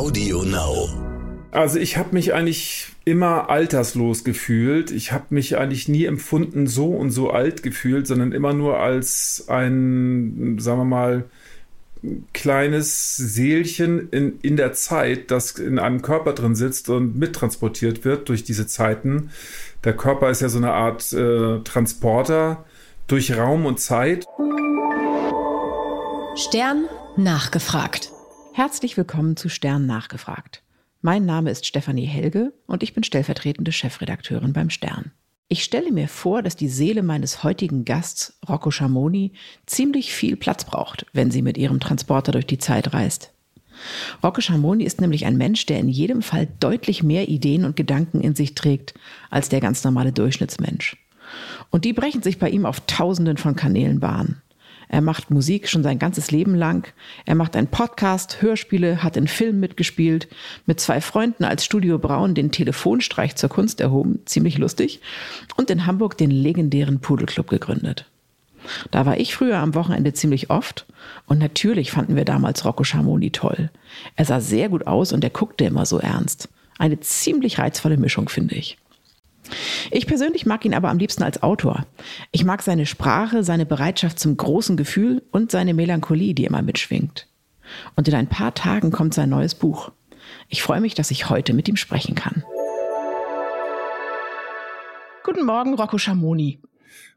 Audio Now. Also ich habe mich eigentlich immer alterslos gefühlt. Ich habe mich eigentlich nie empfunden so und so alt gefühlt, sondern immer nur als ein, sagen wir mal, kleines Seelchen in, in der Zeit, das in einem Körper drin sitzt und mittransportiert wird durch diese Zeiten. Der Körper ist ja so eine Art äh, Transporter durch Raum und Zeit. Stern nachgefragt. Herzlich willkommen zu Stern nachgefragt. Mein Name ist Stefanie Helge und ich bin stellvertretende Chefredakteurin beim Stern. Ich stelle mir vor, dass die Seele meines heutigen Gasts, Rocco Schamoni, ziemlich viel Platz braucht, wenn sie mit ihrem Transporter durch die Zeit reist. Rocco Schamoni ist nämlich ein Mensch, der in jedem Fall deutlich mehr Ideen und Gedanken in sich trägt als der ganz normale Durchschnittsmensch. Und die brechen sich bei ihm auf tausenden von Kanälen Bahn. Er macht Musik schon sein ganzes Leben lang. Er macht einen Podcast, Hörspiele, hat in Filmen mitgespielt, mit zwei Freunden als Studio Braun den Telefonstreich zur Kunst erhoben, ziemlich lustig, und in Hamburg den legendären Pudelclub gegründet. Da war ich früher am Wochenende ziemlich oft und natürlich fanden wir damals Rocco Schamoni toll. Er sah sehr gut aus und er guckte immer so ernst. Eine ziemlich reizvolle Mischung, finde ich. Ich persönlich mag ihn aber am liebsten als Autor. Ich mag seine Sprache, seine Bereitschaft zum großen Gefühl und seine Melancholie, die immer mitschwingt. Und in ein paar Tagen kommt sein neues Buch. Ich freue mich, dass ich heute mit ihm sprechen kann. Guten Morgen, Rocco Schamoni.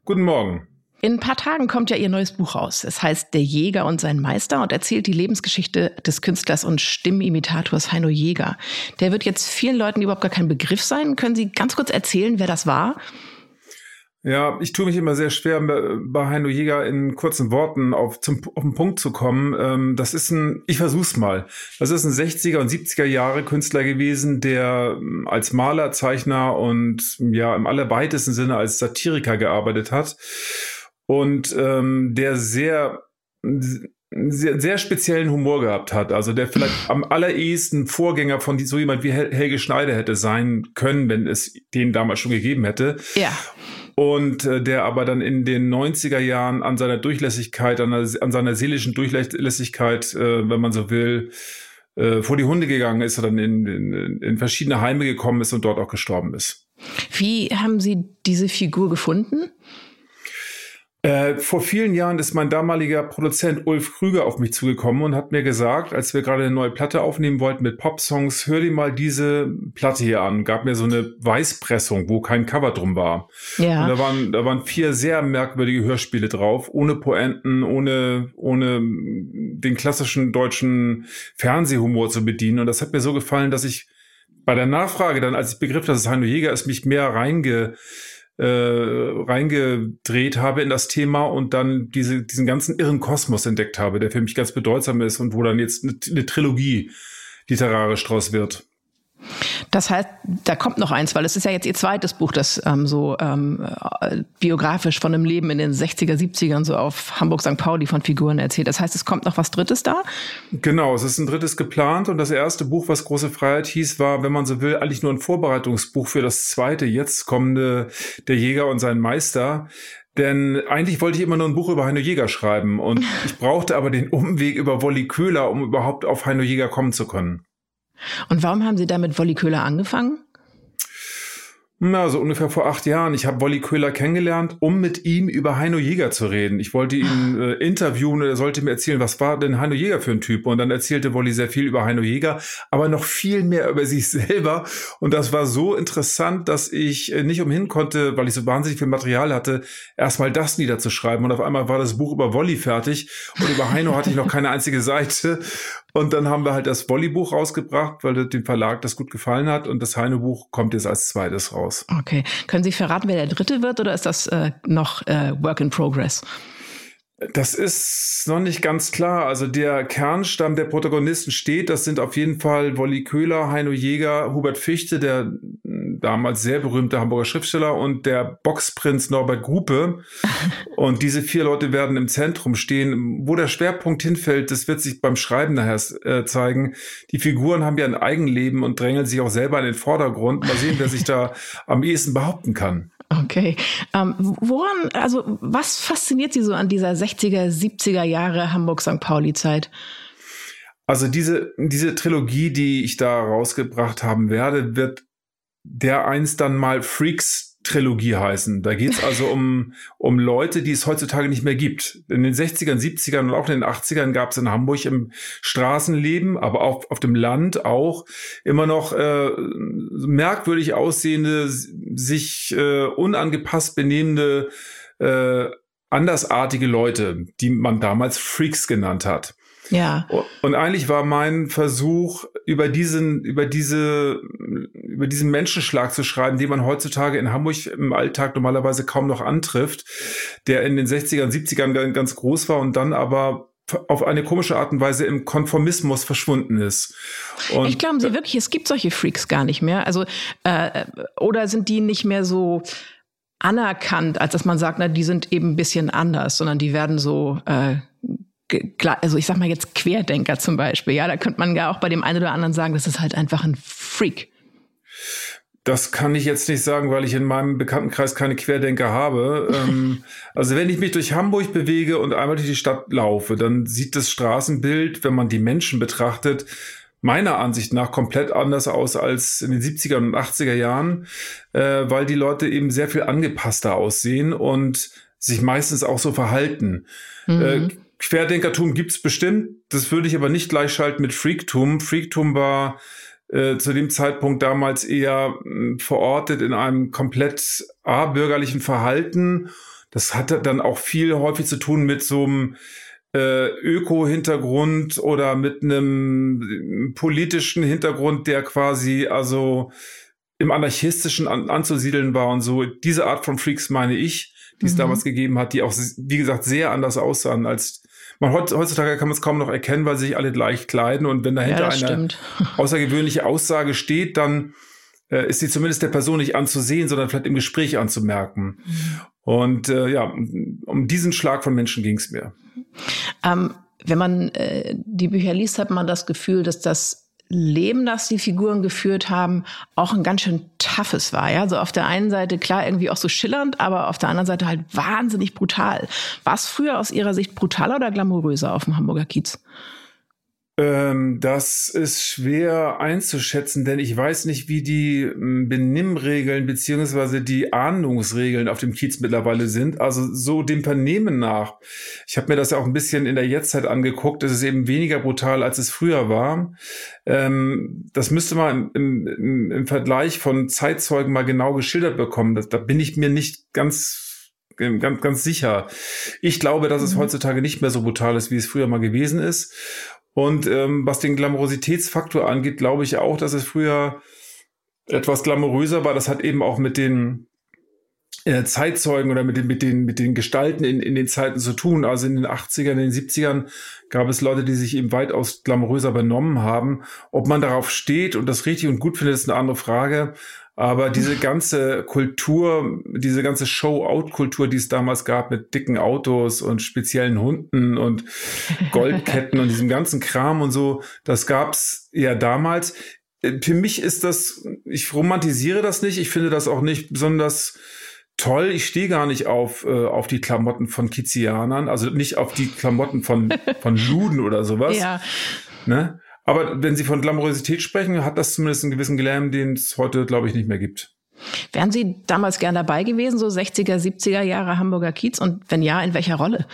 Guten Morgen. In ein paar Tagen kommt ja Ihr neues Buch raus. Es heißt Der Jäger und sein Meister und erzählt die Lebensgeschichte des Künstlers und Stimmimitators Heino Jäger. Der wird jetzt vielen Leuten überhaupt gar kein Begriff sein. Können Sie ganz kurz erzählen, wer das war? Ja, ich tue mich immer sehr schwer, bei Heino Jäger in kurzen Worten auf, zum, auf den Punkt zu kommen. Ähm, das ist ein, ich versuch's mal. Das ist ein 60er und 70er Jahre Künstler gewesen, der ähm, als Maler, Zeichner und ja im allerweitesten Sinne als Satiriker gearbeitet hat und ähm, der sehr, sehr, sehr speziellen Humor gehabt hat. Also der vielleicht am allerersten Vorgänger von so jemand wie Helge Schneider hätte sein können, wenn es den damals schon gegeben hätte. Ja. Und äh, der aber dann in den 90er Jahren an seiner Durchlässigkeit, an, an seiner seelischen Durchlässigkeit, äh, wenn man so will, äh, vor die Hunde gegangen ist, dann in, in, in verschiedene Heime gekommen ist und dort auch gestorben ist. Wie haben Sie diese Figur gefunden? Äh, vor vielen Jahren ist mein damaliger Produzent Ulf Krüger auf mich zugekommen und hat mir gesagt, als wir gerade eine neue Platte aufnehmen wollten mit Popsongs, hör dir mal diese Platte hier an. Gab mir so eine Weißpressung, wo kein Cover drum war. Ja. Und da waren, da waren vier sehr merkwürdige Hörspiele drauf, ohne Poenten, ohne, ohne den klassischen deutschen Fernsehhumor zu bedienen. Und das hat mir so gefallen, dass ich bei der Nachfrage dann, als ich begriff, dass es Heino Jäger ist, mich mehr reinge äh, reingedreht habe in das Thema und dann diese, diesen ganzen irren Kosmos entdeckt habe, der für mich ganz bedeutsam ist und wo dann jetzt eine, eine Trilogie literarisch draus wird. Das heißt, da kommt noch eins, weil es ist ja jetzt ihr zweites Buch, das ähm, so ähm, äh, biografisch von einem Leben in den 60er, 70ern so auf Hamburg St. Pauli von Figuren erzählt. Das heißt, es kommt noch was Drittes da? Genau, es ist ein drittes geplant und das erste Buch, was Große Freiheit hieß, war, wenn man so will, eigentlich nur ein Vorbereitungsbuch für das zweite, jetzt kommende Der Jäger und sein Meister. Denn eigentlich wollte ich immer nur ein Buch über Heino Jäger schreiben und ich brauchte aber den Umweg über Wolli Köhler, um überhaupt auf Heino Jäger kommen zu können. Und warum haben Sie da mit Wolli Köhler angefangen? Na, so ungefähr vor acht Jahren. Ich habe Wolli Köhler kennengelernt, um mit ihm über Heino Jäger zu reden. Ich wollte ihn äh, interviewen und er sollte mir erzählen, was war denn Heino Jäger für ein Typ. Und dann erzählte Wolli sehr viel über Heino Jäger, aber noch viel mehr über sich selber. Und das war so interessant, dass ich äh, nicht umhin konnte, weil ich so wahnsinnig viel Material hatte, erstmal das niederzuschreiben. Und auf einmal war das Buch über Wolli fertig und über Heino hatte ich noch keine einzige Seite. Und dann haben wir halt das Wolli-Buch rausgebracht, weil dem Verlag das gut gefallen hat. Und das Heine-Buch kommt jetzt als zweites raus. Okay. Können Sie verraten, wer der dritte wird oder ist das äh, noch äh, Work in Progress? Das ist noch nicht ganz klar. Also der Kernstamm der Protagonisten steht. Das sind auf jeden Fall Wolli Köhler, Heino Jäger, Hubert Fichte, der damals sehr berühmte Hamburger Schriftsteller und der Boxprinz Norbert Gruppe. und diese vier Leute werden im Zentrum stehen. Wo der Schwerpunkt hinfällt, das wird sich beim Schreiben nachher äh, zeigen. Die Figuren haben ja ein Eigenleben und drängeln sich auch selber in den Vordergrund. Mal sehen, wer sich da am ehesten behaupten kann. Okay. Ähm, woran, also was fasziniert Sie so an dieser 60er, 70er Jahre Hamburg-St. Pauli-Zeit? Also diese, diese Trilogie, die ich da rausgebracht haben werde, wird der eins dann mal Freaks Trilogie heißen. Da geht es also um, um Leute, die es heutzutage nicht mehr gibt. In den 60ern, 70ern und auch in den 80ern gab es in Hamburg im Straßenleben, aber auch auf dem Land auch immer noch äh, merkwürdig aussehende, sich äh, unangepasst benehmende, äh, andersartige Leute, die man damals Freaks genannt hat. Ja. Und eigentlich war mein Versuch, über diesen, über diese, über diesen Menschenschlag zu schreiben, den man heutzutage in Hamburg im Alltag normalerweise kaum noch antrifft, der in den 60ern, 70ern ganz groß war und dann aber auf eine komische Art und Weise im Konformismus verschwunden ist. Und ich glaube Sie wirklich, es gibt solche Freaks gar nicht mehr. Also äh, oder sind die nicht mehr so anerkannt, als dass man sagt, na, die sind eben ein bisschen anders, sondern die werden so äh, also ich sag mal jetzt Querdenker zum Beispiel, ja, da könnte man ja auch bei dem einen oder anderen sagen, das ist halt einfach ein Freak. Das kann ich jetzt nicht sagen, weil ich in meinem Bekanntenkreis keine Querdenker habe. ähm, also wenn ich mich durch Hamburg bewege und einmal durch die Stadt laufe, dann sieht das Straßenbild, wenn man die Menschen betrachtet, meiner Ansicht nach komplett anders aus als in den 70er und 80er Jahren, äh, weil die Leute eben sehr viel angepasster aussehen und sich meistens auch so verhalten. Mhm. Äh, Querdenkertum gibt's bestimmt. Das würde ich aber nicht gleichschalten mit Freaktum. Freaktum war äh, zu dem Zeitpunkt damals eher äh, verortet in einem komplett a-bürgerlichen Verhalten. Das hatte dann auch viel häufig zu tun mit so einem äh, Öko-Hintergrund oder mit einem politischen Hintergrund, der quasi also im anarchistischen an, anzusiedeln war und so. Diese Art von Freaks meine ich, die es mhm. damals gegeben hat, die auch, wie gesagt, sehr anders aussahen als man heutzutage kann man es kaum noch erkennen, weil sich alle gleich kleiden und wenn dahinter ja, eine stimmt. außergewöhnliche Aussage steht, dann äh, ist sie zumindest der Person nicht anzusehen, sondern vielleicht im Gespräch anzumerken. Mhm. Und äh, ja, um diesen Schlag von Menschen ging es mir. Ähm, wenn man äh, die Bücher liest, hat man das Gefühl, dass das Leben, das die Figuren geführt haben, auch ein ganz schön toughes war. Ja, also auf der einen Seite klar irgendwie auch so schillernd, aber auf der anderen Seite halt wahnsinnig brutal. War es früher aus Ihrer Sicht brutaler oder glamouröser auf dem Hamburger Kiez? Ähm, das ist schwer einzuschätzen, denn ich weiß nicht, wie die hm, Benimmregeln beziehungsweise die Ahndungsregeln auf dem Kiez mittlerweile sind. Also so dem Vernehmen nach. Ich habe mir das ja auch ein bisschen in der Jetztzeit angeguckt. Es ist eben weniger brutal, als es früher war. Ähm, das müsste man im, im, im, Vergleich von Zeitzeugen mal genau geschildert bekommen. Das, da bin ich mir nicht ganz ganz, ganz sicher. Ich glaube, dass es mhm. heutzutage nicht mehr so brutal ist, wie es früher mal gewesen ist. Und ähm, was den Glamourositätsfaktor angeht, glaube ich auch, dass es früher etwas glamouröser war. Das hat eben auch mit den äh, Zeitzeugen oder mit den, mit den, mit den Gestalten in, in den Zeiten zu tun. Also in den 80ern, in den 70ern gab es Leute, die sich eben weitaus glamouröser benommen haben. Ob man darauf steht und das richtig und gut findet, ist eine andere Frage. Aber diese ganze Kultur, diese ganze Show-Out-Kultur, die es damals gab mit dicken Autos und speziellen Hunden und Goldketten und diesem ganzen Kram und so, das gab's ja damals. Für mich ist das, ich romantisiere das nicht, ich finde das auch nicht besonders toll. Ich stehe gar nicht auf, äh, auf die Klamotten von Kizianern, also nicht auf die Klamotten von, von Luden oder sowas. Ja. Ne? Aber wenn Sie von Glamourosität sprechen, hat das zumindest einen gewissen Glam, den es heute, glaube ich, nicht mehr gibt. Wären Sie damals gern dabei gewesen, so 60er, 70er Jahre Hamburger Kiez? Und wenn ja, in welcher Rolle?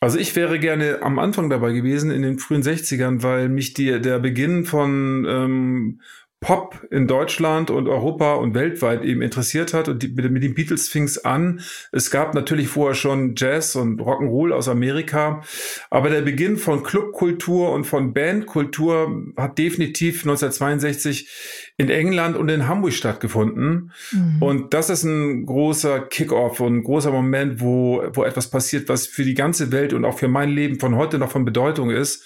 Also ich wäre gerne am Anfang dabei gewesen, in den frühen 60ern, weil mich die, der Beginn von ähm, Pop in Deutschland und Europa und weltweit eben interessiert hat. Und die, mit, mit den Beatles fing es an. Es gab natürlich vorher schon Jazz und Rock'n'Roll aus Amerika. Aber der Beginn von Clubkultur und von Bandkultur hat definitiv 1962 in England und in Hamburg stattgefunden. Mhm. Und das ist ein großer Kickoff und ein großer Moment, wo, wo etwas passiert, was für die ganze Welt und auch für mein Leben von heute noch von Bedeutung ist.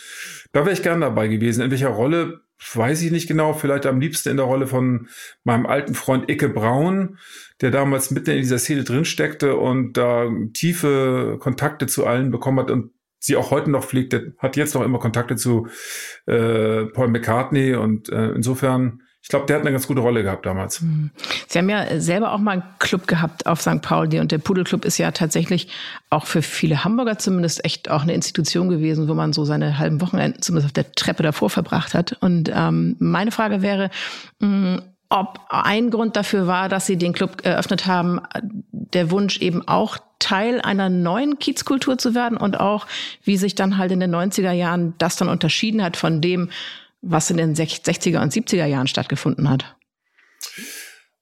Da wäre ich gern dabei gewesen. In welcher Rolle weiß ich nicht genau, vielleicht am liebsten in der Rolle von meinem alten Freund Icke Braun, der damals mitten in dieser Szene drin steckte und da tiefe Kontakte zu allen bekommen hat und sie auch heute noch pflegt, der hat jetzt noch immer Kontakte zu äh, Paul McCartney und äh, insofern, ich glaube, der hat eine ganz gute Rolle gehabt damals. Hm. Sie haben ja selber auch mal einen Club gehabt auf St. Pauli und der Pudelclub ist ja tatsächlich auch für viele Hamburger zumindest echt auch eine Institution gewesen, wo man so seine halben Wochenenden zumindest auf der Treppe davor verbracht hat. Und ähm, meine Frage wäre, mh, hm, ob ein Grund dafür war, dass Sie den Club eröffnet haben, der Wunsch eben auch Teil einer neuen Kiezkultur zu werden und auch, wie sich dann halt in den 90er Jahren das dann unterschieden hat von dem, was in den 60er und 70er Jahren stattgefunden hat?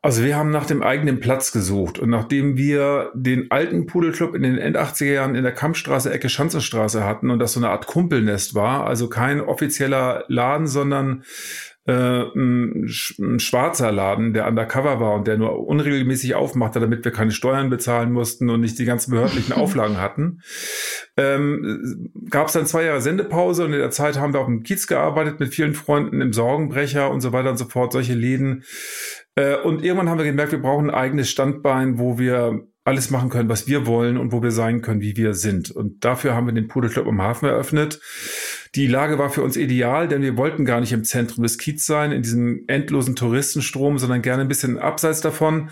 Also wir haben nach dem eigenen Platz gesucht und nachdem wir den alten Pudelclub in den End 80er Jahren in der Kampfstraße Ecke Schanzenstraße hatten und das so eine Art Kumpelnest war, also kein offizieller Laden, sondern äh, ein, ein schwarzer Laden, der undercover war und der nur unregelmäßig aufmachte, damit wir keine Steuern bezahlen mussten und nicht die ganzen behördlichen Auflagen hatten. Ähm, Gab es dann zwei Jahre Sendepause und in der Zeit haben wir auf dem Kiez gearbeitet mit vielen Freunden im Sorgenbrecher und so weiter und so fort, solche Läden. Äh, und irgendwann haben wir gemerkt, wir brauchen ein eigenes Standbein, wo wir alles machen können, was wir wollen und wo wir sein können, wie wir sind. Und dafür haben wir den Pudelclub am Hafen eröffnet. Die Lage war für uns ideal, denn wir wollten gar nicht im Zentrum des Kiez sein, in diesem endlosen Touristenstrom, sondern gerne ein bisschen abseits davon,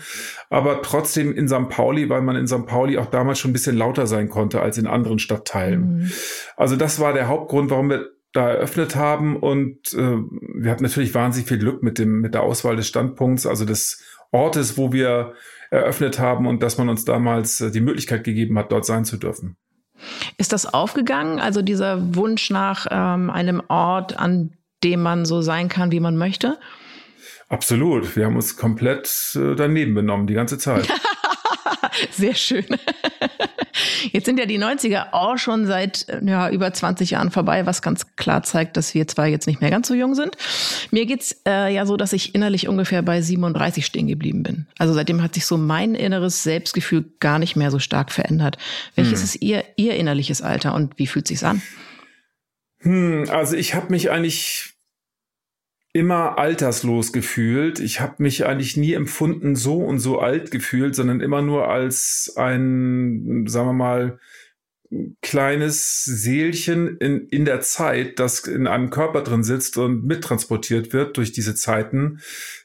aber trotzdem in St. Pauli, weil man in St. Pauli auch damals schon ein bisschen lauter sein konnte als in anderen Stadtteilen. Mhm. Also das war der Hauptgrund, warum wir da eröffnet haben und äh, wir hatten natürlich wahnsinnig viel Glück mit dem mit der Auswahl des Standpunkts, also des Ortes, wo wir eröffnet haben und dass man uns damals äh, die Möglichkeit gegeben hat, dort sein zu dürfen. Ist das aufgegangen? Also dieser Wunsch nach ähm, einem Ort, an dem man so sein kann, wie man möchte? Absolut. Wir haben uns komplett äh, daneben benommen, die ganze Zeit. Sehr schön. Jetzt sind ja die 90er auch schon seit ja, über 20 Jahren vorbei, was ganz klar zeigt, dass wir zwar jetzt nicht mehr ganz so jung sind. Mir geht's äh, ja so, dass ich innerlich ungefähr bei 37 stehen geblieben bin. Also seitdem hat sich so mein inneres Selbstgefühl gar nicht mehr so stark verändert. Welches hm. ist Ihr, Ihr innerliches Alter und wie fühlt sich's an? Hm, also ich habe mich eigentlich immer alterslos gefühlt. Ich habe mich eigentlich nie empfunden so und so alt gefühlt, sondern immer nur als ein, sagen wir mal, kleines Seelchen in, in der Zeit, das in einem Körper drin sitzt und mittransportiert wird durch diese Zeiten.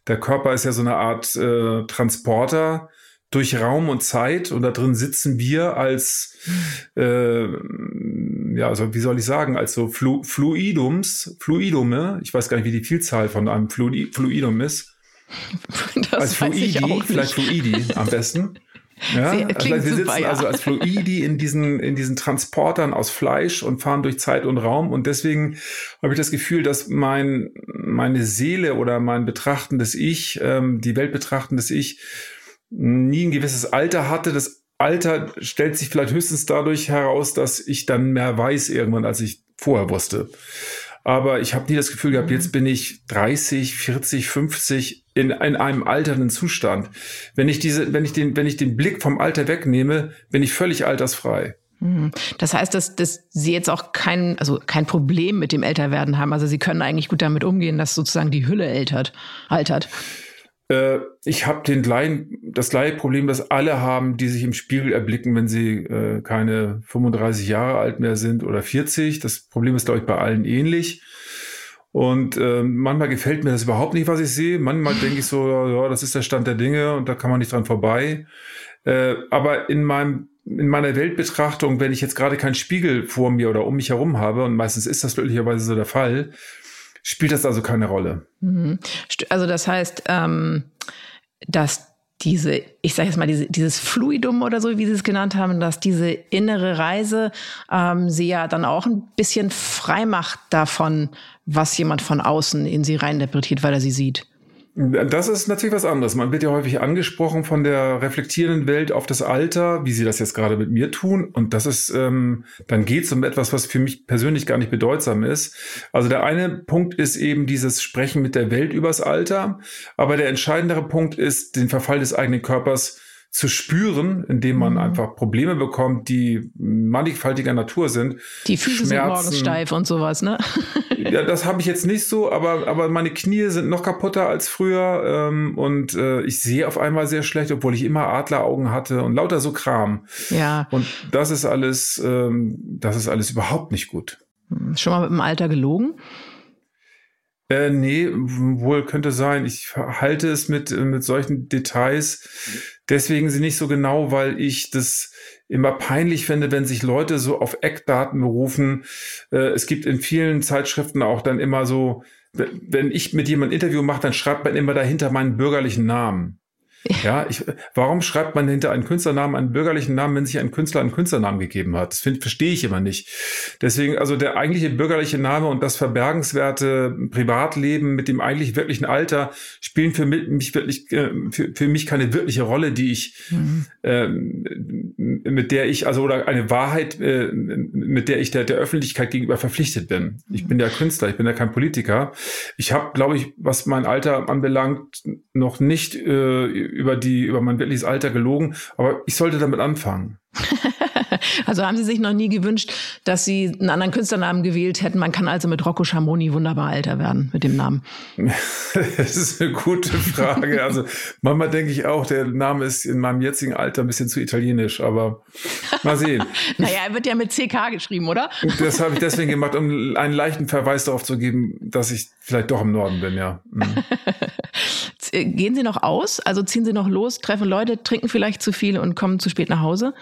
Der Körper ist ja so eine Art äh, Transporter durch Raum und Zeit und da drin sitzen wir als äh, ja, also wie soll ich sagen, als so Flu Fluidums, Fluidume, ich weiß gar nicht, wie die Vielzahl von einem Fluid Fluidum ist. Das als Fluidi, vielleicht Fluidi am besten. Ja, Sehr, also wir sitzen ja. also als Fluidi in diesen, in diesen Transportern aus Fleisch und fahren durch Zeit und Raum. Und deswegen habe ich das Gefühl, dass mein, meine Seele oder mein betrachtendes Ich, ähm, die Welt betrachtendes Ich, nie ein gewisses Alter hatte, das Alter stellt sich vielleicht höchstens dadurch heraus, dass ich dann mehr weiß irgendwann, als ich vorher wusste. Aber ich habe nie das Gefühl gehabt, jetzt mhm. bin ich 30, 40, 50 in, in einem alternden Zustand. Wenn ich diese, wenn ich den, wenn ich den Blick vom Alter wegnehme, bin ich völlig altersfrei. Mhm. Das heißt, dass, dass Sie jetzt auch kein, also kein Problem mit dem Älterwerden haben. Also Sie können eigentlich gut damit umgehen, dass sozusagen die Hülle ältert, altert. Äh, ich habe den gleichen, das gleiche Problem, das alle haben, die sich im Spiegel erblicken, wenn sie äh, keine 35 Jahre alt mehr sind oder 40. Das Problem ist, glaube ich, bei allen ähnlich. Und äh, manchmal gefällt mir das überhaupt nicht, was ich sehe. Manchmal denke ich so, ja, das ist der Stand der Dinge und da kann man nicht dran vorbei. Äh, aber in meinem in meiner Weltbetrachtung, wenn ich jetzt gerade keinen Spiegel vor mir oder um mich herum habe, und meistens ist das glücklicherweise so der Fall, spielt das also keine Rolle. Mhm. Also das heißt, ähm, dass diese, ich sage jetzt mal, diese, dieses Fluidum oder so, wie Sie es genannt haben, dass diese innere Reise ähm, Sie ja dann auch ein bisschen frei macht davon, was jemand von außen in Sie reininterpretiert, weil er sie sieht. Das ist natürlich was anderes. Man wird ja häufig angesprochen von der reflektierenden Welt auf das Alter, wie sie das jetzt gerade mit mir tun. Und das ist, ähm, dann geht es um etwas, was für mich persönlich gar nicht bedeutsam ist. Also der eine Punkt ist eben dieses Sprechen mit der Welt übers Alter. Aber der entscheidendere Punkt ist, den Verfall des eigenen Körpers zu spüren, indem man mhm. einfach Probleme bekommt, die mannigfaltiger Natur sind. Die Füße sind morgens steif und sowas, ne? ja, das habe ich jetzt nicht so, aber, aber meine Knie sind noch kaputter als früher ähm, und äh, ich sehe auf einmal sehr schlecht, obwohl ich immer Adleraugen hatte und lauter so Kram. Ja. Und das ist alles, ähm, das ist alles überhaupt nicht gut. Hm, schon mal mit dem Alter gelogen? Äh, nee, wohl könnte sein. Ich halte es mit, mit solchen Details deswegen sie nicht so genau, weil ich das immer peinlich finde, wenn sich Leute so auf Eckdaten berufen. Äh, es gibt in vielen Zeitschriften auch dann immer so, wenn ich mit jemandem Interview mache, dann schreibt man immer dahinter meinen bürgerlichen Namen. Ja, ich, warum schreibt man hinter einen Künstlernamen einen bürgerlichen Namen, wenn sich ein Künstler einen Künstlernamen gegeben hat? Das verstehe ich immer nicht. Deswegen, also der eigentliche bürgerliche Name und das verbergenswerte Privatleben mit dem eigentlich wirklichen Alter spielen für mich wirklich, äh, für, für mich keine wirkliche Rolle, die ich, mhm. ähm, mit der ich, also oder eine Wahrheit, äh, mit der ich der, der Öffentlichkeit gegenüber verpflichtet bin. Ich bin ja Künstler, ich bin ja kein Politiker. Ich habe, glaube ich, was mein Alter anbelangt, noch nicht äh, über die, über mein wirkliches Alter gelogen, aber ich sollte damit anfangen. also haben Sie sich noch nie gewünscht, dass Sie einen anderen Künstlernamen gewählt hätten? Man kann also mit Rocco Schamoni wunderbar älter werden mit dem Namen. das ist eine gute Frage. Also manchmal denke ich auch, der Name ist in meinem jetzigen Alter ein bisschen zu italienisch, aber mal sehen. naja, er wird ja mit CK geschrieben, oder? das habe ich deswegen gemacht, um einen leichten Verweis darauf zu geben, dass ich vielleicht doch im Norden bin, ja. Mhm. Gehen Sie noch aus? Also ziehen Sie noch los, treffen Leute, trinken vielleicht zu viel und kommen zu spät nach Hause?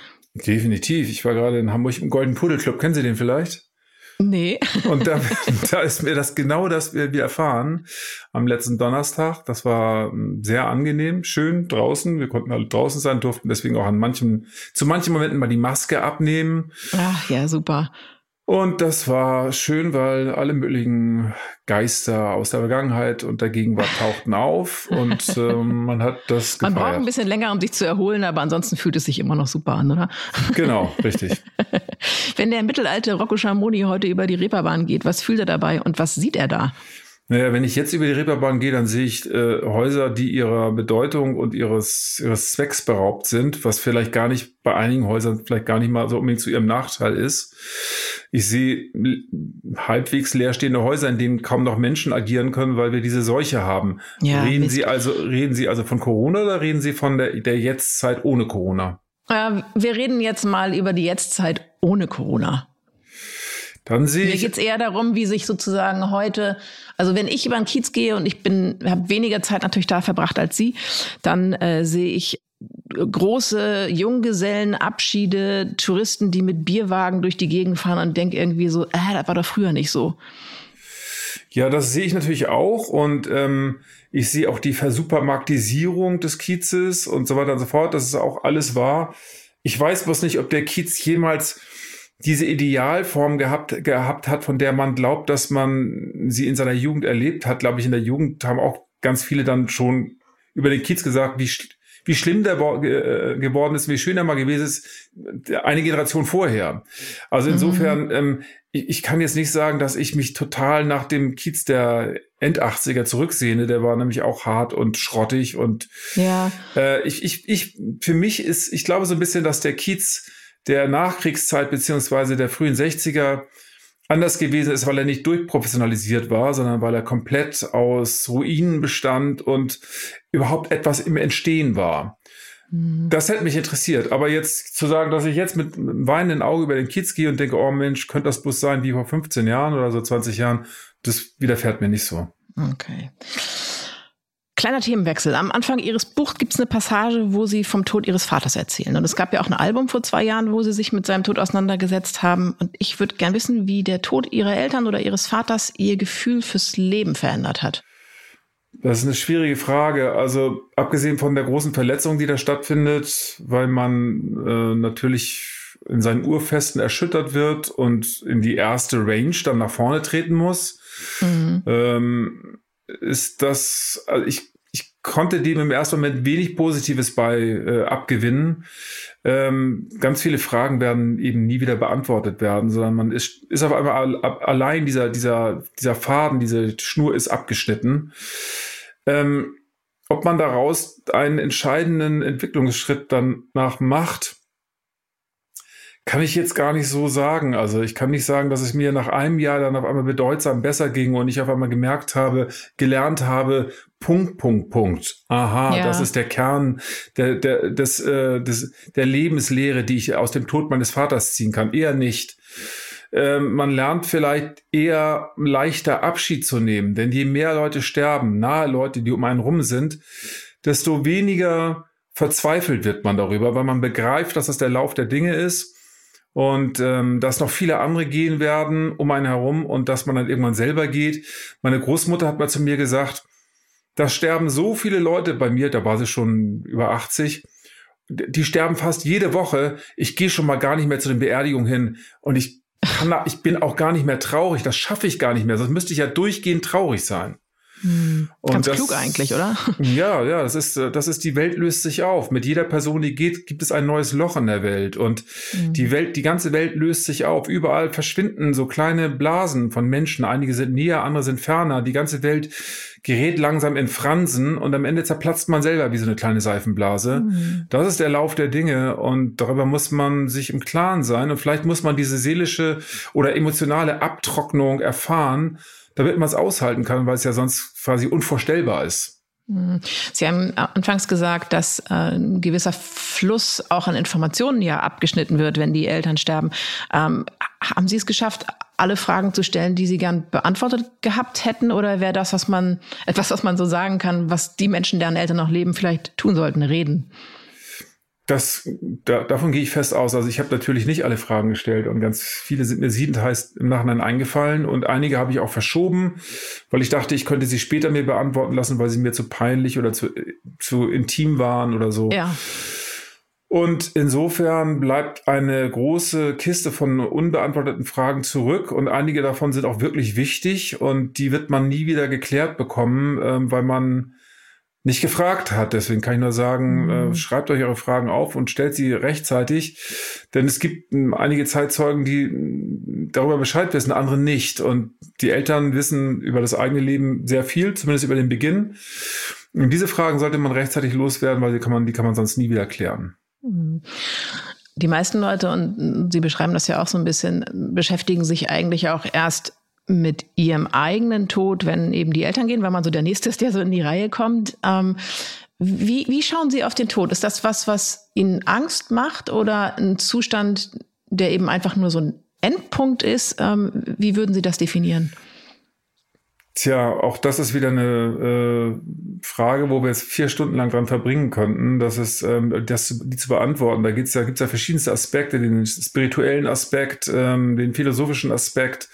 Definitiv. Ich war gerade in Hamburg im Golden Pudel Club. Kennen Sie den vielleicht? Nee. Und da, da ist mir das genau das wir, wir erfahren am letzten Donnerstag. Das war hm, sehr angenehm, schön draußen. Wir konnten alle draußen sein, durften deswegen auch an manchen, zu manchen Momenten mal die Maske abnehmen. Ach ja, super. Und das war schön, weil alle möglichen Geister aus der Vergangenheit und der Gegenwart tauchten auf und ähm, man hat das gefeiert. Man braucht ein bisschen länger, um sich zu erholen, aber ansonsten fühlt es sich immer noch super an, oder? Genau, richtig. Wenn der mittelalte Rocco Schamoni heute über die Reeperbahn geht, was fühlt er dabei und was sieht er da? Naja, wenn ich jetzt über die Reeperbahn gehe, dann sehe ich äh, Häuser, die ihrer Bedeutung und ihres, ihres Zwecks beraubt sind, was vielleicht gar nicht bei einigen Häusern vielleicht gar nicht mal so unbedingt zu ihrem Nachteil ist. Ich sehe halbwegs leerstehende Häuser, in denen kaum noch Menschen agieren können, weil wir diese Seuche haben. Ja, reden Mist. Sie also, reden Sie also von Corona oder reden Sie von der, der Jetztzeit ohne Corona? Äh, wir reden jetzt mal über die Jetztzeit ohne Corona. Dann sehe Mir geht es eher darum, wie sich sozusagen heute, also wenn ich über den Kiez gehe und ich bin, habe weniger Zeit natürlich da verbracht als Sie, dann äh, sehe ich große Junggesellenabschiede, Touristen, die mit Bierwagen durch die Gegend fahren und denke irgendwie so, äh, das war doch früher nicht so. Ja, das sehe ich natürlich auch und ähm, ich sehe auch die Versupermarktisierung des Kiezes und so weiter und so fort. Das ist auch alles wahr. Ich weiß bloß nicht, ob der Kiez jemals diese Idealform gehabt, gehabt hat, von der man glaubt, dass man sie in seiner Jugend erlebt hat, glaube ich, in der Jugend haben auch ganz viele dann schon über den Kiez gesagt, wie, wie schlimm der äh, geworden ist, wie schön er mal gewesen ist, eine Generation vorher. Also insofern, mhm. ähm, ich, ich, kann jetzt nicht sagen, dass ich mich total nach dem Kiez der End-80er zurücksehne. Der war nämlich auch hart und schrottig und ja. äh, ich, ich, ich, für mich ist, ich glaube so ein bisschen, dass der Kiez der Nachkriegszeit beziehungsweise der frühen 60er anders gewesen ist, weil er nicht durchprofessionalisiert war, sondern weil er komplett aus Ruinen bestand und überhaupt etwas im Entstehen war. Mhm. Das hätte mich interessiert. Aber jetzt zu sagen, dass ich jetzt mit weinenden Auge über den Kiez gehe und denke, oh Mensch, könnte das bloß sein wie vor 15 Jahren oder so 20 Jahren, das widerfährt mir nicht so. Okay. Kleiner Themenwechsel. Am Anfang Ihres Buchs gibt es eine Passage, wo Sie vom Tod Ihres Vaters erzählen. Und es gab ja auch ein Album vor zwei Jahren, wo Sie sich mit seinem Tod auseinandergesetzt haben. Und ich würde gern wissen, wie der Tod Ihrer Eltern oder Ihres Vaters Ihr Gefühl fürs Leben verändert hat. Das ist eine schwierige Frage. Also abgesehen von der großen Verletzung, die da stattfindet, weil man äh, natürlich in seinen Urfesten erschüttert wird und in die erste Range dann nach vorne treten muss. Mhm. Ähm, ist das, also ich, ich konnte dem im ersten Moment wenig Positives bei äh, abgewinnen. Ähm, ganz viele Fragen werden eben nie wieder beantwortet werden, sondern man ist, ist auf einmal allein dieser, dieser, dieser Faden, diese Schnur ist abgeschnitten. Ähm, ob man daraus einen entscheidenden Entwicklungsschritt dann nach macht, kann ich jetzt gar nicht so sagen. Also ich kann nicht sagen, dass es mir nach einem Jahr dann auf einmal bedeutsam besser ging und ich auf einmal gemerkt habe, gelernt habe, Punkt, Punkt, Punkt. Aha, ja. das ist der Kern der, der, des, äh, des, der Lebenslehre, die ich aus dem Tod meines Vaters ziehen kann. Eher nicht. äh, man lernt vielleicht eher leichter Abschied zu nehmen. Denn je mehr Leute sterben, nahe Leute, die um einen rum sind, desto weniger verzweifelt wird man darüber, weil man begreift, dass das der Lauf der Dinge ist und ähm, dass noch viele andere gehen werden um einen herum und dass man dann irgendwann selber geht. Meine Großmutter hat mal zu mir gesagt, da sterben so viele Leute bei mir, da war sie schon über 80, die sterben fast jede Woche. Ich gehe schon mal gar nicht mehr zu den Beerdigungen hin und ich kann, ich bin auch gar nicht mehr traurig. Das schaffe ich gar nicht mehr. Sonst müsste ich ja durchgehend traurig sein. Hm, ganz das, klug eigentlich, oder? Ja, ja, das ist, das ist, die Welt löst sich auf. Mit jeder Person, die geht, gibt es ein neues Loch in der Welt. Und mhm. die Welt, die ganze Welt löst sich auf. Überall verschwinden so kleine Blasen von Menschen. Einige sind näher, andere sind ferner. Die ganze Welt gerät langsam in Fransen und am Ende zerplatzt man selber wie so eine kleine Seifenblase. Mhm. Das ist der Lauf der Dinge und darüber muss man sich im Klaren sein. Und vielleicht muss man diese seelische oder emotionale Abtrocknung erfahren, damit man es aushalten kann, weil es ja sonst quasi unvorstellbar ist. Mhm. Sie haben anfangs gesagt, dass äh, ein gewisser Fluss auch an Informationen ja abgeschnitten wird, wenn die Eltern sterben. Ähm, haben Sie es geschafft, alle Fragen zu stellen, die Sie gern beantwortet gehabt hätten? Oder wäre das, was man, etwas, was man so sagen kann, was die Menschen, deren Eltern noch leben, vielleicht tun sollten, reden? Das, da, davon gehe ich fest aus. Also ich habe natürlich nicht alle Fragen gestellt und ganz viele sind mir siedend heißt im Nachhinein eingefallen und einige habe ich auch verschoben, weil ich dachte, ich könnte sie später mir beantworten lassen, weil sie mir zu peinlich oder zu, zu intim waren oder so. Ja. Und insofern bleibt eine große Kiste von unbeantworteten Fragen zurück und einige davon sind auch wirklich wichtig und die wird man nie wieder geklärt bekommen, äh, weil man nicht gefragt hat. Deswegen kann ich nur sagen, mhm. äh, schreibt euch eure Fragen auf und stellt sie rechtzeitig. Denn es gibt äh, einige Zeitzeugen, die äh, darüber Bescheid wissen, andere nicht. Und die Eltern wissen über das eigene Leben sehr viel, zumindest über den Beginn. Und diese Fragen sollte man rechtzeitig loswerden, weil die kann man, die kann man sonst nie wieder klären. Mhm. Die meisten Leute, und Sie beschreiben das ja auch so ein bisschen, beschäftigen sich eigentlich auch erst mit ihrem eigenen Tod, wenn eben die Eltern gehen, weil man so der Nächste ist, der so in die Reihe kommt. Ähm, wie, wie schauen Sie auf den Tod? Ist das was, was Ihnen Angst macht oder ein Zustand, der eben einfach nur so ein Endpunkt ist? Ähm, wie würden Sie das definieren? Tja, auch das ist wieder eine äh, Frage, wo wir jetzt vier Stunden lang dran verbringen könnten, das ist, ähm, das, die zu beantworten. Da gibt's ja, gibt's ja verschiedenste Aspekte, den spirituellen Aspekt, ähm, den philosophischen Aspekt,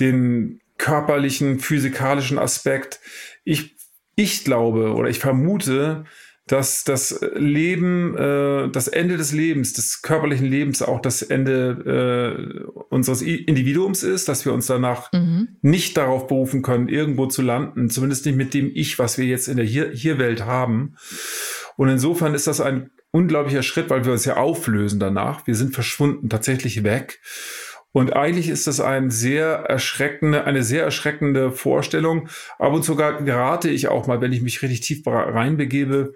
den körperlichen, physikalischen Aspekt. Ich, ich glaube oder ich vermute, dass das Leben, äh, das Ende des Lebens, des körperlichen Lebens auch das Ende äh, unseres Individuums ist, dass wir uns danach mhm. nicht darauf berufen können, irgendwo zu landen, zumindest nicht mit dem Ich, was wir jetzt in der Hier Hierwelt haben. Und insofern ist das ein unglaublicher Schritt, weil wir uns ja auflösen danach. Wir sind verschwunden, tatsächlich weg. Und eigentlich ist das ein sehr erschreckende, eine sehr erschreckende Vorstellung. Ab und zu gerate ich auch mal, wenn ich mich richtig tief reinbegebe,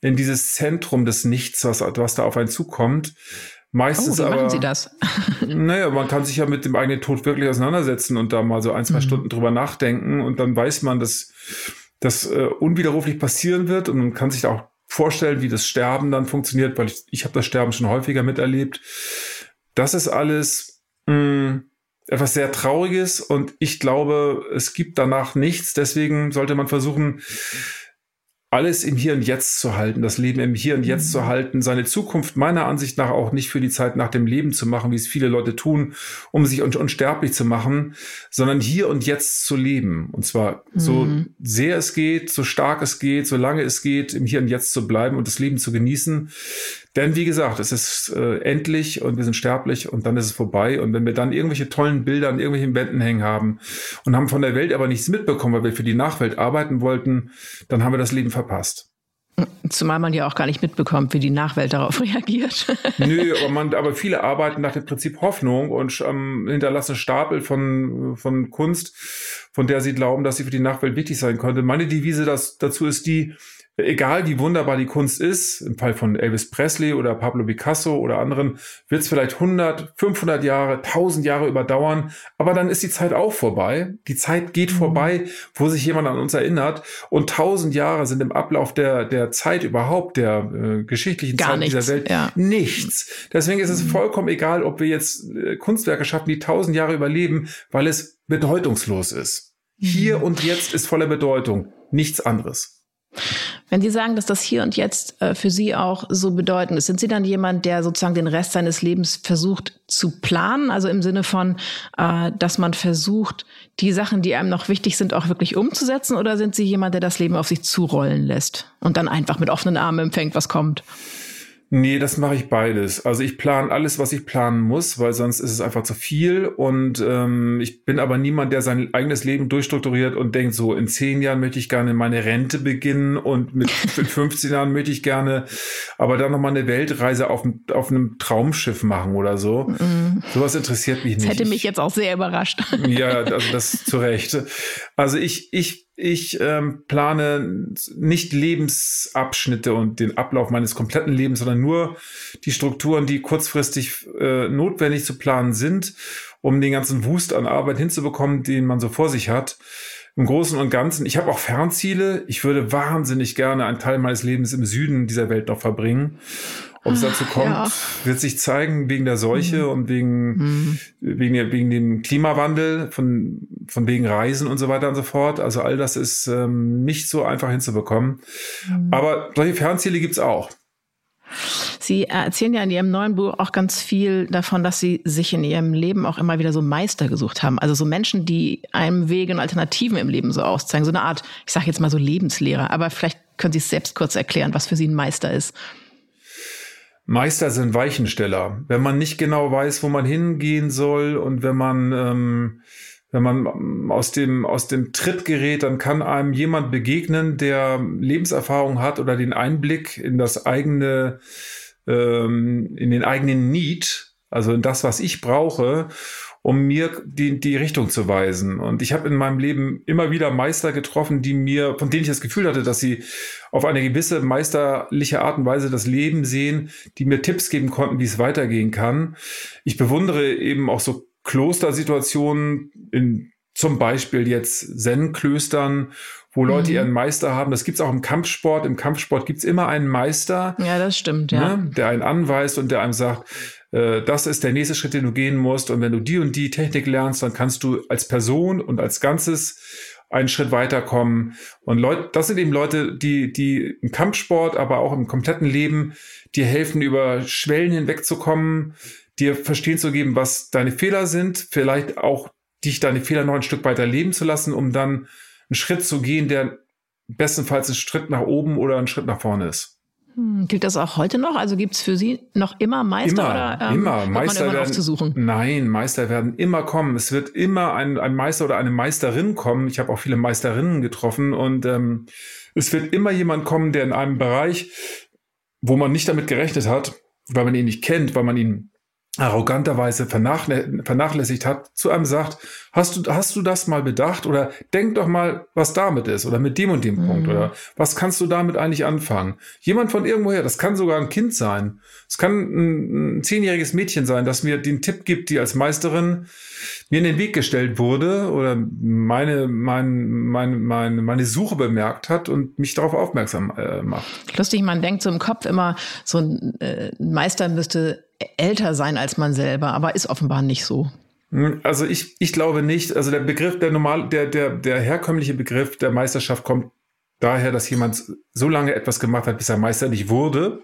in dieses Zentrum des Nichts, was, was da auf einen zukommt. Meistens oh, wie aber, machen Sie das? naja, man kann sich ja mit dem eigenen Tod wirklich auseinandersetzen und da mal so ein, zwei mhm. Stunden drüber nachdenken und dann weiß man, dass das äh, unwiderruflich passieren wird und man kann sich auch vorstellen, wie das Sterben dann funktioniert, weil ich, ich habe das Sterben schon häufiger miterlebt. Das ist alles mh, mm, etwas sehr Trauriges und ich glaube, es gibt danach nichts. Deswegen sollte man versuchen, alles im Hier und Jetzt zu halten, das Leben im Hier und Jetzt mhm. zu halten, seine Zukunft meiner Ansicht nach auch nicht für die Zeit nach dem Leben zu machen, wie es viele Leute tun, um sich un unsterblich zu machen, sondern hier und jetzt zu leben. Und zwar mhm. so sehr es geht, so stark es geht, so lange es geht, im Hier und Jetzt zu bleiben und das Leben zu genießen. Denn wie gesagt, es ist äh, endlich und wir sind sterblich und dann ist es vorbei. Und wenn wir dann irgendwelche tollen Bilder an irgendwelchen Wänden hängen haben und haben von der Welt aber nichts mitbekommen, weil wir für die Nachwelt arbeiten wollten, dann haben wir das Leben verpasst. Zumal man ja auch gar nicht mitbekommt, wie die Nachwelt darauf reagiert. Nö, aber, man, aber viele arbeiten nach dem Prinzip Hoffnung und ähm, hinterlassen Stapel von, von Kunst, von der sie glauben, dass sie für die Nachwelt wichtig sein könnte. Meine Devise das, dazu ist die, egal wie wunderbar die Kunst ist, im Fall von Elvis Presley oder Pablo Picasso oder anderen, wird es vielleicht 100, 500 Jahre, 1000 Jahre überdauern, aber dann ist die Zeit auch vorbei. Die Zeit geht mhm. vorbei, wo sich jemand an uns erinnert und 1000 Jahre sind im Ablauf der, der Zeit überhaupt, der äh, geschichtlichen Gar Zeit nichts, dieser Welt, ja. nichts. Deswegen ist es mhm. vollkommen egal, ob wir jetzt äh, Kunstwerke schaffen, die 1000 Jahre überleben, weil es bedeutungslos ist. Hier mhm. und jetzt ist voller Bedeutung, nichts anderes. Wenn Sie sagen, dass das hier und jetzt äh, für Sie auch so bedeutend ist, sind Sie dann jemand, der sozusagen den Rest seines Lebens versucht zu planen? Also im Sinne von, äh, dass man versucht, die Sachen, die einem noch wichtig sind, auch wirklich umzusetzen? Oder sind Sie jemand, der das Leben auf sich zurollen lässt und dann einfach mit offenen Armen empfängt, was kommt? Nee, das mache ich beides. Also ich plane alles, was ich planen muss, weil sonst ist es einfach zu viel. Und ähm, ich bin aber niemand, der sein eigenes Leben durchstrukturiert und denkt, so in zehn Jahren möchte ich gerne meine Rente beginnen und mit 15 Jahren möchte ich gerne aber dann nochmal eine Weltreise auf, auf einem Traumschiff machen oder so. Mhm. Sowas interessiert mich nicht. Das hätte mich jetzt auch sehr überrascht. Ja, also das zu Recht. Also ich, ich ich ähm, plane nicht Lebensabschnitte und den Ablauf meines kompletten Lebens, sondern nur die Strukturen, die kurzfristig äh, notwendig zu planen sind, um den ganzen Wust an Arbeit hinzubekommen, den man so vor sich hat. Im Großen und Ganzen, ich habe auch Fernziele. Ich würde wahnsinnig gerne einen Teil meines Lebens im Süden dieser Welt noch verbringen. Ob es dazu kommt, ja. wird sich zeigen wegen der Seuche mhm. und wegen, mhm. wegen, wegen dem Klimawandel, von, von wegen Reisen und so weiter und so fort. Also all das ist ähm, nicht so einfach hinzubekommen. Mhm. Aber solche Fernziele gibt's auch. Sie erzählen ja in Ihrem neuen Buch auch ganz viel davon, dass Sie sich in Ihrem Leben auch immer wieder so Meister gesucht haben. Also so Menschen, die einem Wege und Alternativen im Leben so auszeigen. So eine Art, ich sage jetzt mal so Lebenslehrer. Aber vielleicht können Sie es selbst kurz erklären, was für Sie ein Meister ist. Meister sind Weichensteller. Wenn man nicht genau weiß, wo man hingehen soll und wenn man, ähm, wenn man aus dem, aus dem Tritt gerät, dann kann einem jemand begegnen, der Lebenserfahrung hat oder den Einblick in das eigene, ähm, in den eigenen Need, also in das, was ich brauche um mir die, die Richtung zu weisen. Und ich habe in meinem Leben immer wieder Meister getroffen, die mir, von denen ich das Gefühl hatte, dass sie auf eine gewisse meisterliche Art und Weise das Leben sehen, die mir Tipps geben konnten, wie es weitergehen kann. Ich bewundere eben auch so Klostersituationen in zum Beispiel jetzt Zen-Klöstern, wo Leute mhm. ihren Meister haben. Das gibt's auch im Kampfsport. Im Kampfsport gibt's immer einen Meister. Ja, das stimmt, ja. Ne, der einen anweist und der einem sagt, äh, das ist der nächste Schritt, den du gehen musst. Und wenn du die und die Technik lernst, dann kannst du als Person und als Ganzes einen Schritt weiterkommen. Und Leute, das sind eben Leute, die, die im Kampfsport, aber auch im kompletten Leben dir helfen, über Schwellen hinwegzukommen, dir verstehen zu geben, was deine Fehler sind, vielleicht auch dich deine Fehler noch ein Stück weiter leben zu lassen, um dann einen Schritt zu gehen, der bestenfalls ein Schritt nach oben oder ein Schritt nach vorne ist. Hm, gilt das auch heute noch? Also gibt es für Sie noch immer Meister immer, oder ähm, immer. Meister man werden, aufzusuchen? Nein, Meister werden immer kommen. Es wird immer ein, ein Meister oder eine Meisterin kommen. Ich habe auch viele Meisterinnen getroffen und ähm, es wird immer jemand kommen, der in einem Bereich, wo man nicht damit gerechnet hat, weil man ihn nicht kennt, weil man ihn arroganterweise vernachlä vernachlässigt hat, zu einem sagt, hast du, hast du das mal bedacht oder denk doch mal, was damit ist oder mit dem und dem mhm. Punkt oder was kannst du damit eigentlich anfangen? Jemand von irgendwoher, das kann sogar ein Kind sein, es kann ein, ein zehnjähriges Mädchen sein, das mir den Tipp gibt, die als Meisterin mir in den Weg gestellt wurde oder meine, mein, mein, mein, meine Suche bemerkt hat und mich darauf aufmerksam äh, macht. Lustig, man denkt so im Kopf immer, so ein äh, Meister müsste älter sein als man selber, aber ist offenbar nicht so. Hm, also ich, ich glaube nicht. Also der Begriff, der normal, der, der, der herkömmliche Begriff der Meisterschaft kommt daher, dass jemand so lange etwas gemacht hat, bis er Meister nicht wurde.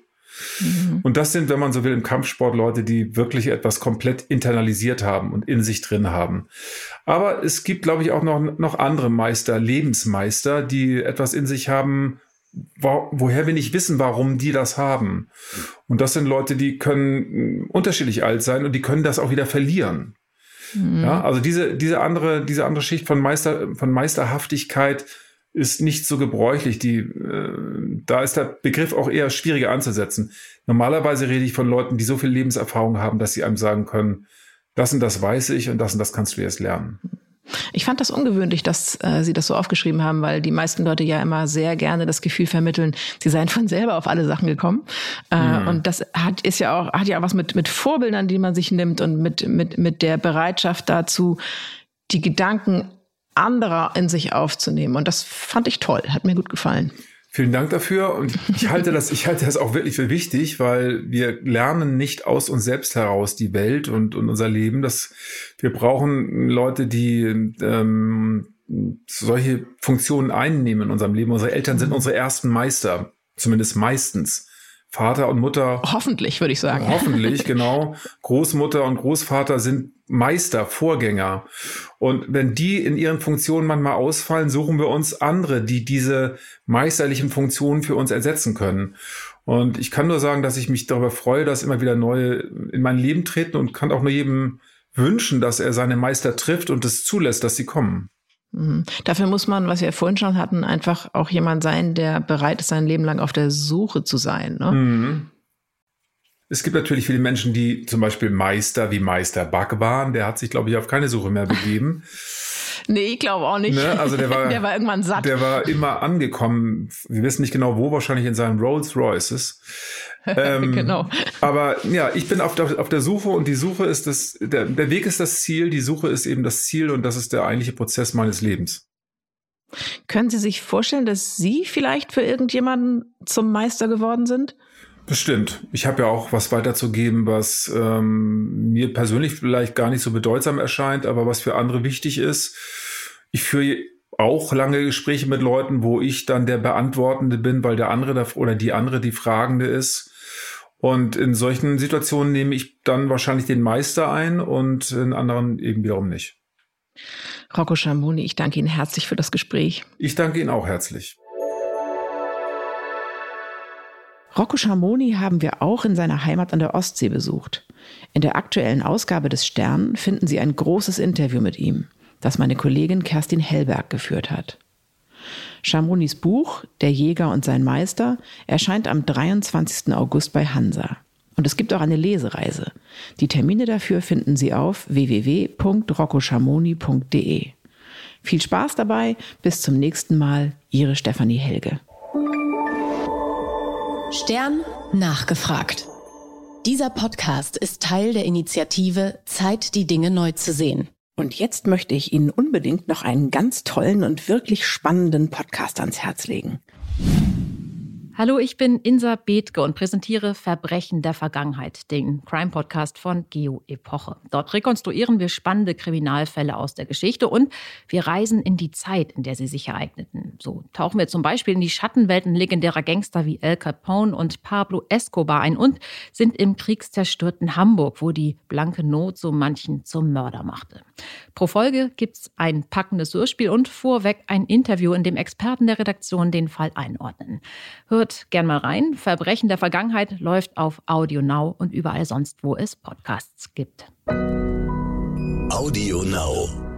Mhm. Und das sind, wenn man so will, im Kampfsport Leute, die wirklich etwas komplett internalisiert haben und in sich drin haben. Aber es gibt, glaube ich, auch noch, noch andere Meister, Lebensmeister, die etwas in sich haben, woher wir nicht wissen, warum die das haben. Und das sind Leute, die können mm, unterschiedlich alt sein und die können das auch wieder verlieren. Mhm. Ja, also diese, diese andere, diese andere Schicht von Meister, von Meisterhaftigkeit ist nicht so gebräuchlich. Die, äh, da ist der Begriff auch eher schwieriger anzusetzen. Normalerweise rede ich von Leuten, die so viel Lebenserfahrung haben, dass sie einem sagen können, das und das weiß ich und das und das kannst du jetzt lernen. Ich fand das ungewöhnlich, dass äh, Sie das so aufgeschrieben haben, weil die meisten Leute ja immer sehr gerne das Gefühl vermitteln, sie seien von selber auf alle Sachen gekommen. Äh, mhm. Und das hat ist ja auch hat ja auch was mit mit Vorbildern, die man sich nimmt und mit mit mit der Bereitschaft dazu, die Gedanken anderer in sich aufzunehmen. Und das fand ich toll, hat mir gut gefallen. Vielen Dank dafür. Und ich halte das, ich halte das auch wirklich für wichtig, weil wir lernen nicht aus uns selbst heraus die Welt und, und unser Leben. Das, wir brauchen Leute, die ähm, solche Funktionen einnehmen in unserem Leben. Unsere Eltern sind unsere ersten Meister, zumindest meistens. Vater und Mutter. Hoffentlich, würde ich sagen. Hoffentlich, genau. Großmutter und Großvater sind Meister, Vorgänger. Und wenn die in ihren Funktionen manchmal ausfallen, suchen wir uns andere, die diese meisterlichen Funktionen für uns ersetzen können. Und ich kann nur sagen, dass ich mich darüber freue, dass immer wieder neue in mein Leben treten und kann auch nur jedem wünschen, dass er seine Meister trifft und es zulässt, dass sie kommen. Mhm. Dafür muss man, was wir vorhin schon hatten, einfach auch jemand sein, der bereit ist, sein Leben lang auf der Suche zu sein. Ne? Mhm. Es gibt natürlich viele Menschen, die zum Beispiel Meister wie Meister Back waren. Der hat sich, glaube ich, auf keine Suche mehr begeben. Nee, ich glaube auch nicht. Ne? Also der war, der war irgendwann satt. Der war immer angekommen. Wir wissen nicht genau wo, wahrscheinlich in seinen Rolls Royces. Ähm, genau. Aber ja, ich bin auf der, auf der Suche und die Suche ist das, der, der Weg ist das Ziel, die Suche ist eben das Ziel und das ist der eigentliche Prozess meines Lebens. Können Sie sich vorstellen, dass Sie vielleicht für irgendjemanden zum Meister geworden sind? Bestimmt. Ich habe ja auch was weiterzugeben, was ähm, mir persönlich vielleicht gar nicht so bedeutsam erscheint, aber was für andere wichtig ist. Ich führe auch lange Gespräche mit Leuten, wo ich dann der Beantwortende bin, weil der andere oder die andere die Fragende ist. Und in solchen Situationen nehme ich dann wahrscheinlich den Meister ein und in anderen eben wiederum nicht. Rocco Schamoni, ich danke Ihnen herzlich für das Gespräch. Ich danke Ihnen auch herzlich. Rocco Schamoni haben wir auch in seiner Heimat an der Ostsee besucht. In der aktuellen Ausgabe des Stern finden Sie ein großes Interview mit ihm, das meine Kollegin Kerstin Hellberg geführt hat. Chamonis Buch Der Jäger und sein Meister erscheint am 23. August bei Hansa. Und es gibt auch eine Lesereise. Die Termine dafür finden Sie auf www.roccochamoni.de. Viel Spaß dabei, bis zum nächsten Mal, Ihre Stefanie Helge. Stern nachgefragt. Dieser Podcast ist Teil der Initiative Zeit, die Dinge neu zu sehen. Und jetzt möchte ich Ihnen unbedingt noch einen ganz tollen und wirklich spannenden Podcast ans Herz legen. Hallo, ich bin Insa Bethke und präsentiere Verbrechen der Vergangenheit, den Crime-Podcast von Geo Epoche. Dort rekonstruieren wir spannende Kriminalfälle aus der Geschichte und wir reisen in die Zeit, in der sie sich ereigneten. So tauchen wir zum Beispiel in die Schattenwelten legendärer Gangster wie El Capone und Pablo Escobar ein und sind im kriegszerstörten Hamburg, wo die blanke Not so manchen zum Mörder machte. Pro Folge gibt's ein packendes Hörspiel und vorweg ein Interview, in dem Experten der Redaktion den Fall einordnen. Hört gern mal rein. Verbrechen der Vergangenheit läuft auf Audio Now und überall sonst, wo es Podcasts gibt. Audio Now.